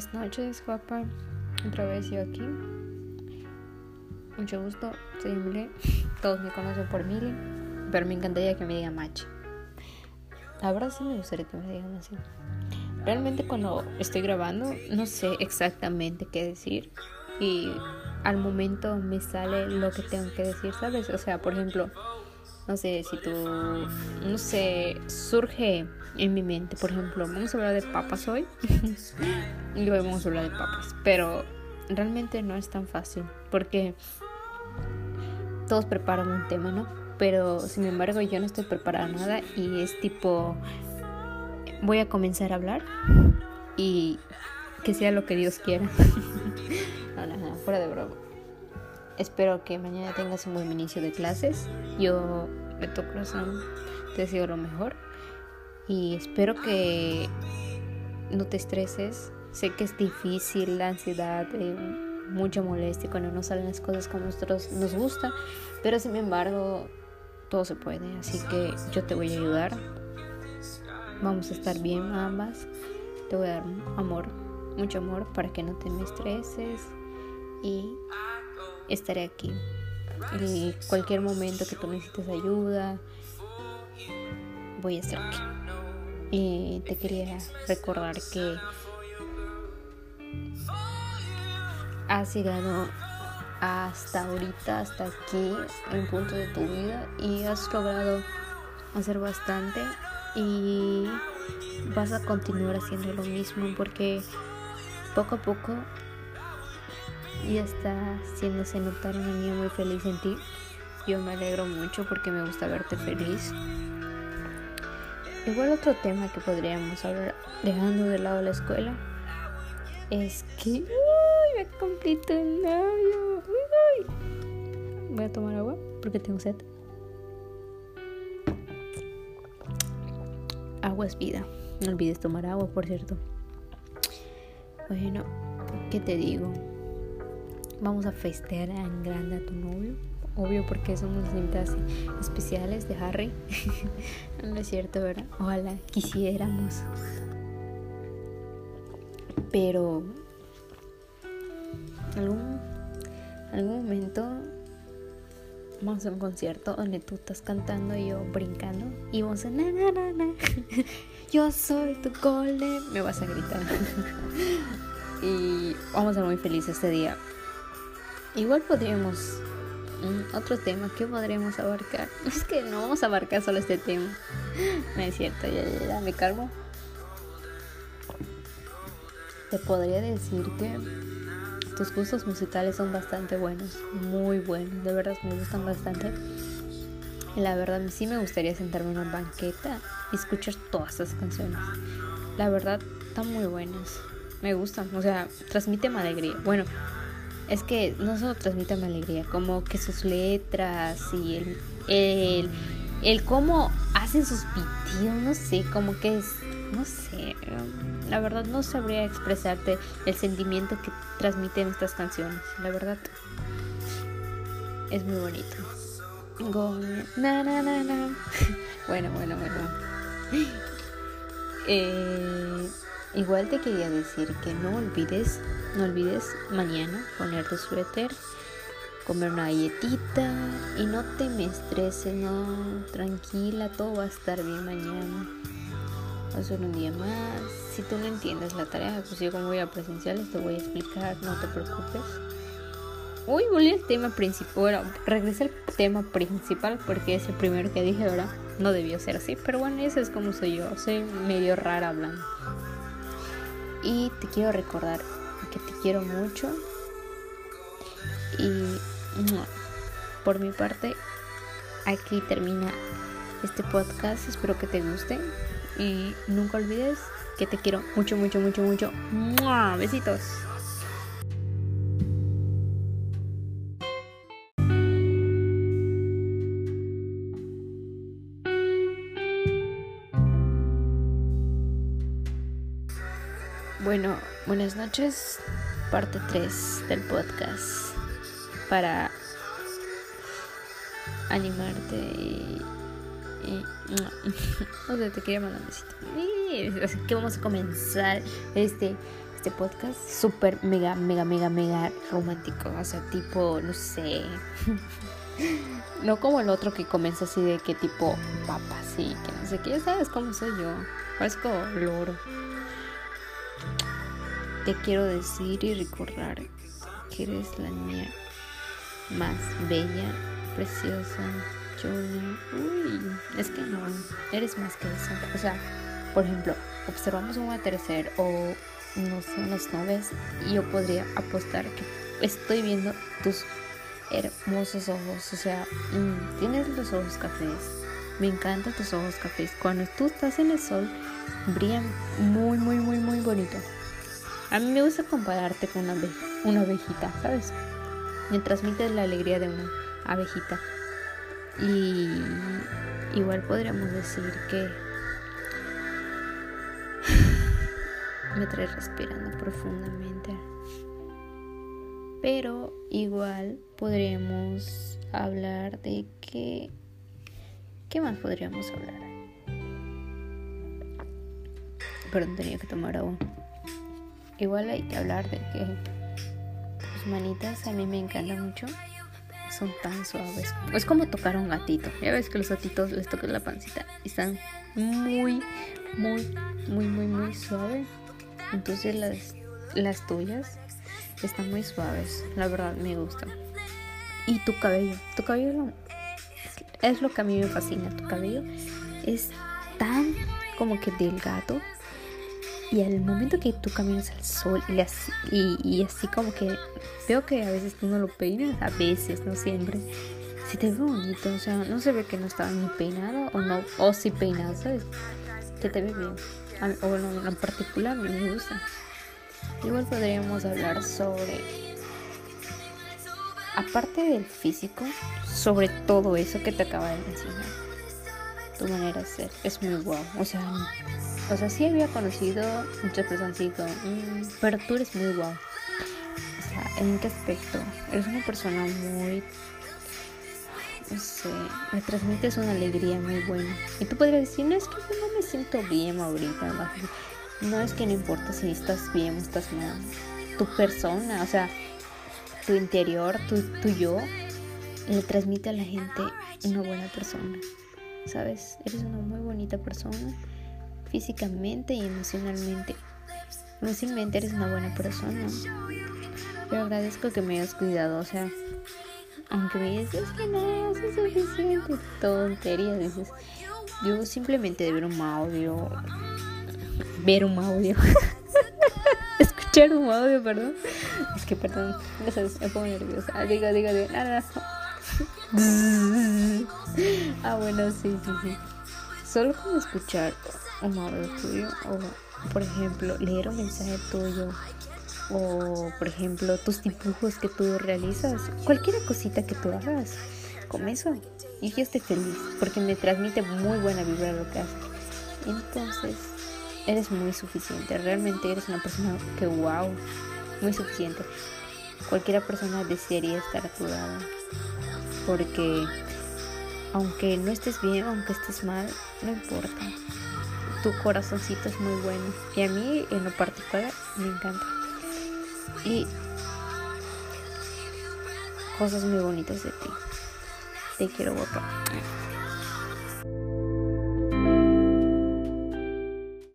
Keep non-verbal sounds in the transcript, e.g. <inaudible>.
Buenas noches, guapa. Otra vez yo aquí. Mucho gusto, soy. Todos me conocen por Emily, pero me encantaría que me digan Machi. La verdad sí me gustaría que me digan así. Realmente cuando estoy grabando no sé exactamente qué decir y al momento me sale lo que tengo que decir, ¿sabes? O sea, por ejemplo, no sé, si tú, no sé, surge en mi mente, por ejemplo, vamos a hablar de papas hoy <laughs> y hoy vamos a hablar de papas, pero realmente no es tan fácil porque todos preparan un tema, ¿no? Pero sin embargo yo no estoy preparada nada y es tipo, voy a comenzar a hablar y que sea lo que Dios quiera. <laughs> no, fuera de broma. Espero que mañana tengas un buen inicio de clases. Yo, de tu corazón, te deseo lo mejor. Y espero que no te estreses. Sé que es difícil la ansiedad, eh, mucha molestia cuando no salen las cosas como nosotros nos gusta. Pero sin embargo, todo se puede. Así que yo te voy a ayudar. Vamos a estar bien ambas. Te voy a dar amor, mucho amor para que no te me estreses. Y estaré aquí. Y cualquier momento que tú necesites ayuda, voy a estar aquí. Y te quería recordar que has llegado hasta ahorita, hasta aquí, en punto de tu vida y has logrado hacer bastante y vas a continuar haciendo lo mismo porque poco a poco y está haciéndose notar una niña muy feliz en ti. Yo me alegro mucho porque me gusta verte feliz. Igual otro tema que podríamos hablar dejando de lado la escuela es que uy, me completo el labio. Voy a tomar agua porque tengo sed. Agua es vida. No olvides tomar agua, por cierto. Bueno, ¿qué te digo? Vamos a festear en grande a tu novio. Obvio porque somos invitadas especiales de Harry. <laughs> no es cierto, ¿verdad? Ojalá quisiéramos. Pero algún algún momento vamos a un concierto donde tú estás cantando y yo brincando y vamos a na na na na <laughs> yo soy tu golem me vas a gritar <laughs> y vamos a ser muy felices este día Igual podríamos. Otro tema que podríamos abarcar. <laughs> Es que no vamos a abarcar solo este tema. <laughs> No es cierto, ya, ya, ya, me calmo. Te podría decir que tus gustos musicales son bastante buenos, muy buenos, de verdad me gustan bastante. La verdad, sí me gustaría sentarme en una banqueta y escuchar todas esas canciones. La verdad, están muy buenas, me gustan, o sea, transmiten alegría. Bueno, es que no solo transmiten alegría, como que sus letras y el, el, el cómo hacen sus pitidos, no sé, como que es, no sé, la verdad no sabría expresarte el sentimiento que transmiten estas canciones, la verdad es muy bonito. na, na, na, <laughs> bueno, bueno, bueno. Eh, igual te quería decir que no olvides no olvides mañana poner tu suéter, comer una galletita y no te me estreses, no, tranquila, todo va a estar bien mañana. Va a ser un día más. Si tú no entiendes la tarea, pues yo como voy a presenciales te voy a explicar, no te preocupes. Uy, volví al tema principal. Bueno, regresé al tema principal porque es el primero que dije, ahora no debió ser así. Pero bueno, eso es como soy yo. Soy medio rara hablando. Y te quiero recordar que te quiero mucho. Y por mi parte, aquí termina este podcast. Espero que te guste. Y nunca olvides que te quiero mucho, mucho, mucho, mucho. Besitos. Bueno, buenas noches, parte 3 del podcast para animarte y, no <laughs> sé, te quería mandar un besito. Así que vamos a comenzar este este podcast súper mega, mega, mega, mega romántico. O sea, tipo, no sé. <laughs> no como el otro que comienza así de que tipo papas y que no sé qué. Ya sabes cómo soy yo. Parezco loro. Te quiero decir y recordar que eres la niña más bella, preciosa, chula. Uy, es que no, eres más que eso. O sea, por ejemplo, observamos un atardecer o no sé, unas nubes y yo podría apostar que estoy viendo tus hermosos ojos. O sea, mm, tienes los ojos cafés. Me encantan tus ojos cafés. Cuando tú estás en el sol, brillan muy, muy, muy, muy bonito. A mí me gusta compararte con una, una abejita, ¿sabes? Me transmites la alegría de una abejita. Y igual podríamos decir que <sighs> me trae respirando profundamente. Pero igual podríamos hablar de que... ¿Qué más podríamos hablar? Perdón, tenía que tomar agua. Igual hay que hablar de que tus manitas a mí me encantan mucho. Son tan suaves. Es como tocar a un gatito. Ya ves que los gatitos les tocan la pancita y están muy, muy, muy, muy, muy suaves. Entonces las, las tuyas están muy suaves. La verdad me gusta. Y tu cabello. Tu cabello es lo que a mí me fascina. Tu cabello es tan como que delgado. Y al momento que tú caminas al sol y así, y, así como que veo que a veces tú no lo peinas, a veces, no siempre. Si te ve bonito, o sea, no se ve que no estaba ni peinado o no, o si peinado, ¿sabes? Que te ve bien o bueno, en particular a mí me gusta. Igual podríamos hablar sobre, aparte del físico, sobre todo eso que te acaba de mencionar. Tu manera de ser es muy guau. O sea, o sea, sí había conocido muchas personas mm, pero tú eres muy guau. O sea, ¿en qué aspecto? Eres una persona muy no sé, me transmites una alegría muy buena. Y tú podrías decir, no es que yo no me siento bien ahorita, no es que no importa si estás bien o estás mal. Tu persona, o sea, tu interior, tu, tu yo, le transmite a la gente una buena persona. ¿Sabes? Eres una muy bonita persona, físicamente y emocionalmente. Emocionalmente eres una buena persona. Yo agradezco que me hayas cuidado, o sea, aunque me dices que no, es suficiente. Tontería, dices. Yo simplemente de ver un audio. Ver un audio. <laughs> Escuchar un audio, perdón. Es que, perdón, no sabes, me pongo nerviosa. Ah, diga, diga, diga. Nada, <laughs> ah, bueno, sí, sí, sí. Solo con escuchar un audio tuyo o, por ejemplo, leer un mensaje tuyo o por ejemplo tus dibujos que tú realizas, cualquier cosita que tú hagas, con eso y yo estoy feliz porque me transmite muy buena vibra lo que haces. Entonces, eres muy suficiente, realmente eres una persona que wow, muy suficiente. Cualquiera persona desearía estar a tu lado porque aunque no estés bien, aunque estés mal, no importa. Tu corazoncito es muy bueno y a mí en lo particular me encanta y cosas muy bonitas de ti. Te quiero, guapa.